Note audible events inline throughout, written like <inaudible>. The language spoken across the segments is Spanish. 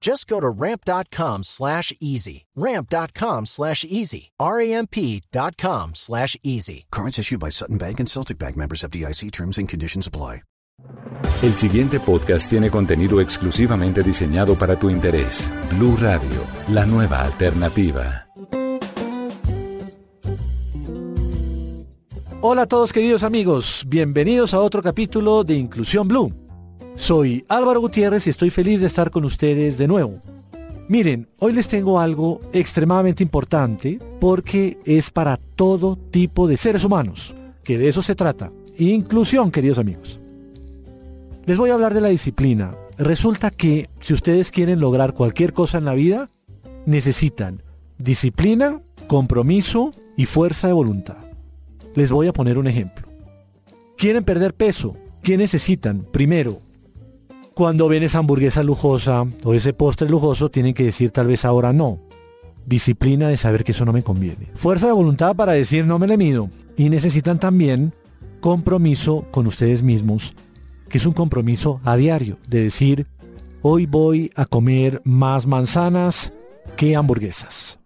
Just go to ramp.com slash easy. Ramp.com slash easy. R-A-M-P.com slash easy. Cards issued by Sutton Bank and Celtic Bank members of DIC terms and conditions apply. El siguiente podcast tiene contenido exclusivamente diseñado para tu interés. Blue Radio, la nueva alternativa. Hola a todos queridos amigos, bienvenidos a otro capítulo de Inclusión Blue. Soy Álvaro Gutiérrez y estoy feliz de estar con ustedes de nuevo. Miren, hoy les tengo algo extremadamente importante porque es para todo tipo de seres humanos, que de eso se trata. Inclusión, queridos amigos. Les voy a hablar de la disciplina. Resulta que si ustedes quieren lograr cualquier cosa en la vida, necesitan disciplina, compromiso y fuerza de voluntad. Les voy a poner un ejemplo. ¿Quieren perder peso? ¿Qué necesitan? Primero, cuando ven esa hamburguesa lujosa o ese postre lujoso, tienen que decir tal vez ahora no. Disciplina de saber que eso no me conviene. Fuerza de voluntad para decir no me le mido. Y necesitan también compromiso con ustedes mismos, que es un compromiso a diario, de decir, hoy voy a comer más manzanas que hamburguesas.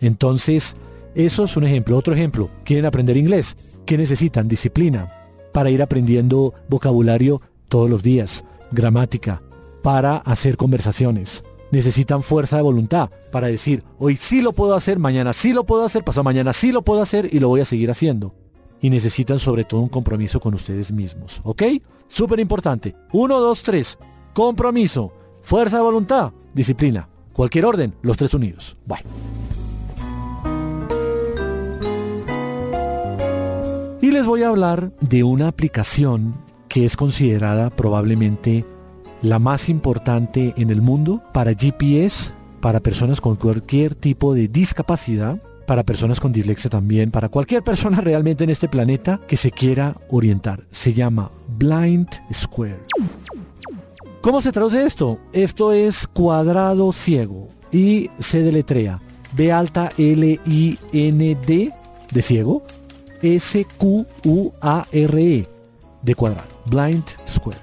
Entonces, eso es un ejemplo. Otro ejemplo, quieren aprender inglés. ¿Qué necesitan? Disciplina para ir aprendiendo vocabulario todos los días, gramática, para hacer conversaciones. Necesitan fuerza de voluntad para decir, hoy sí lo puedo hacer, mañana sí lo puedo hacer, pasado mañana sí lo puedo hacer y lo voy a seguir haciendo. Y necesitan sobre todo un compromiso con ustedes mismos, ¿ok? Súper importante. Uno, dos, tres. Compromiso, fuerza de voluntad, disciplina. Cualquier orden, los tres unidos. Bye. Y les voy a hablar de una aplicación que es considerada probablemente la más importante en el mundo para GPS, para personas con cualquier tipo de discapacidad, para personas con dislexia también, para cualquier persona <laughs> realmente en este planeta que se quiera orientar. Se llama Blind Square. ¿Cómo se traduce esto? Esto es cuadrado ciego y se deletrea B alta L I N D de ciego S-Q-U-A-R-E de cuadrado, Blind Square.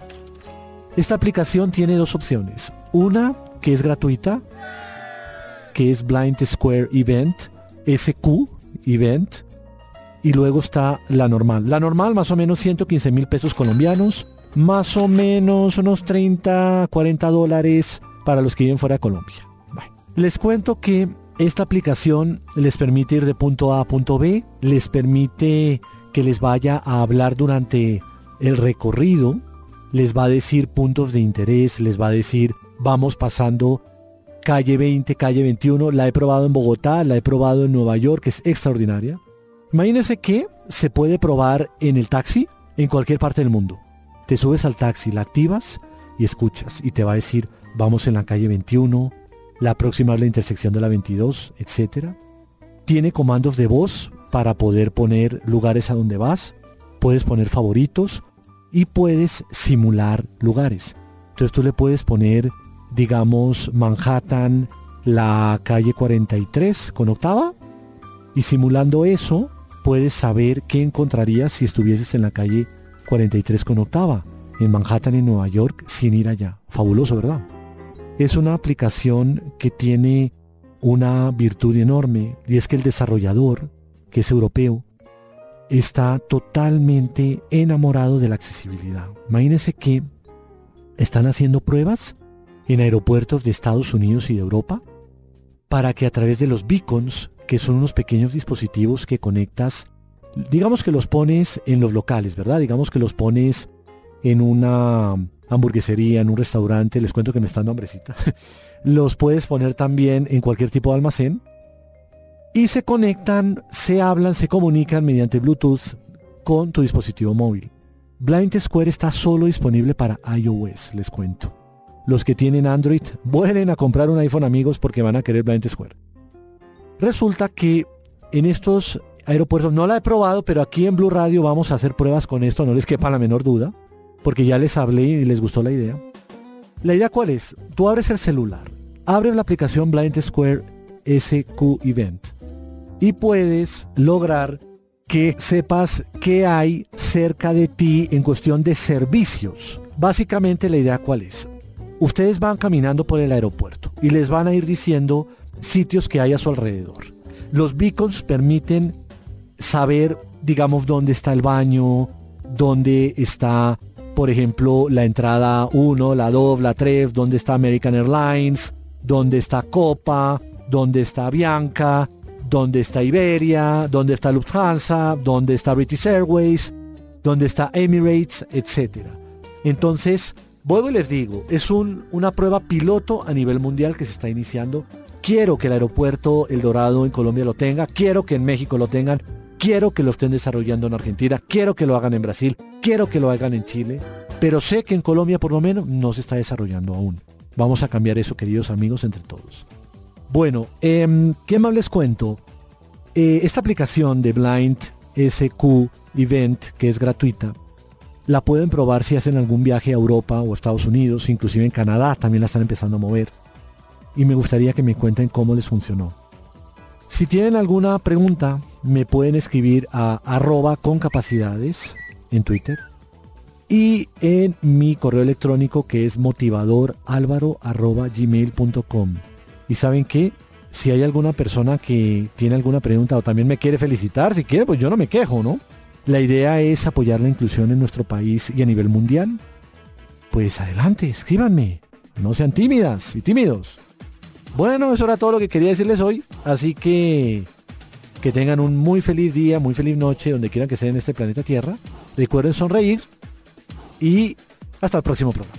Esta aplicación tiene dos opciones. Una que es gratuita, que es Blind Square Event, SQ Event, y luego está la normal. La normal más o menos 115 mil pesos colombianos, más o menos unos 30, 40 dólares para los que viven fuera de Colombia. Les cuento que esta aplicación les permite ir de punto A a punto B, les permite que les vaya a hablar durante el recorrido, les va a decir puntos de interés, les va a decir vamos pasando calle 20, calle 21, la he probado en Bogotá, la he probado en Nueva York, es extraordinaria. Imagínense que se puede probar en el taxi en cualquier parte del mundo. Te subes al taxi, la activas y escuchas y te va a decir vamos en la calle 21, la próxima es la intersección de la 22, etc. Tiene comandos de voz para poder poner lugares a donde vas, puedes poner favoritos y puedes simular lugares. Entonces tú le puedes poner, digamos, Manhattan, la calle 43 con octava y simulando eso puedes saber qué encontrarías si estuvieses en la calle 43 con octava, en Manhattan, en Nueva York, sin ir allá. Fabuloso, ¿verdad? es una aplicación que tiene una virtud enorme y es que el desarrollador, que es europeo, está totalmente enamorado de la accesibilidad. Imagínense que están haciendo pruebas en aeropuertos de Estados Unidos y de Europa para que a través de los beacons, que son unos pequeños dispositivos que conectas, digamos que los pones en los locales, ¿verdad? Digamos que los pones en una hamburguesería, en un restaurante, les cuento que me están dando hambrecita. <laughs> Los puedes poner también en cualquier tipo de almacén. Y se conectan, se hablan, se comunican mediante Bluetooth con tu dispositivo móvil. Blind Square está solo disponible para iOS, les cuento. Los que tienen Android, <laughs> vuelen a comprar un iPhone amigos porque van a querer Blind Square. Resulta que en estos aeropuertos, no la he probado, pero aquí en Blue Radio vamos a hacer pruebas con esto, no les quepa la menor duda, porque ya les hablé y les gustó la idea. La idea cuál es? Tú abres el celular, abres la aplicación Blind Square SQ Event y puedes lograr que sepas qué hay cerca de ti en cuestión de servicios. Básicamente la idea cuál es? Ustedes van caminando por el aeropuerto y les van a ir diciendo sitios que hay a su alrededor. Los beacons permiten saber, digamos, dónde está el baño, dónde está, por ejemplo, la entrada 1, la 2, la 3, dónde está American Airlines, dónde está Copa, dónde está Bianca, dónde está Iberia, dónde está Lufthansa, dónde está British Airways, dónde está Emirates, etc. Entonces, vuelvo y les digo, es un, una prueba piloto a nivel mundial que se está iniciando. Quiero que el aeropuerto El Dorado en Colombia lo tenga, quiero que en México lo tengan, quiero que lo estén desarrollando en Argentina, quiero que lo hagan en Brasil, quiero que lo hagan en Chile, pero sé que en Colombia por lo menos no se está desarrollando aún. Vamos a cambiar eso, queridos amigos, entre todos. Bueno, em, ¿qué más les cuento? Eh, esta aplicación de Blind SQ Event, que es gratuita, la pueden probar si hacen algún viaje a Europa o Estados Unidos, inclusive en Canadá también la están empezando a mover. Y me gustaría que me cuenten cómo les funcionó. Si tienen alguna pregunta, me pueden escribir a arroba con capacidades en Twitter y en mi correo electrónico que es motivadoralvaro.gmail.com. ¿Y saben qué? Si hay alguna persona que tiene alguna pregunta o también me quiere felicitar, si quiere, pues yo no me quejo, ¿no? La idea es apoyar la inclusión en nuestro país y a nivel mundial. Pues adelante, escríbanme. No sean tímidas y tímidos. Bueno, eso era todo lo que quería decirles hoy. Así que que tengan un muy feliz día, muy feliz noche, donde quieran que estén en este planeta Tierra. Recuerden sonreír y hasta el próximo programa.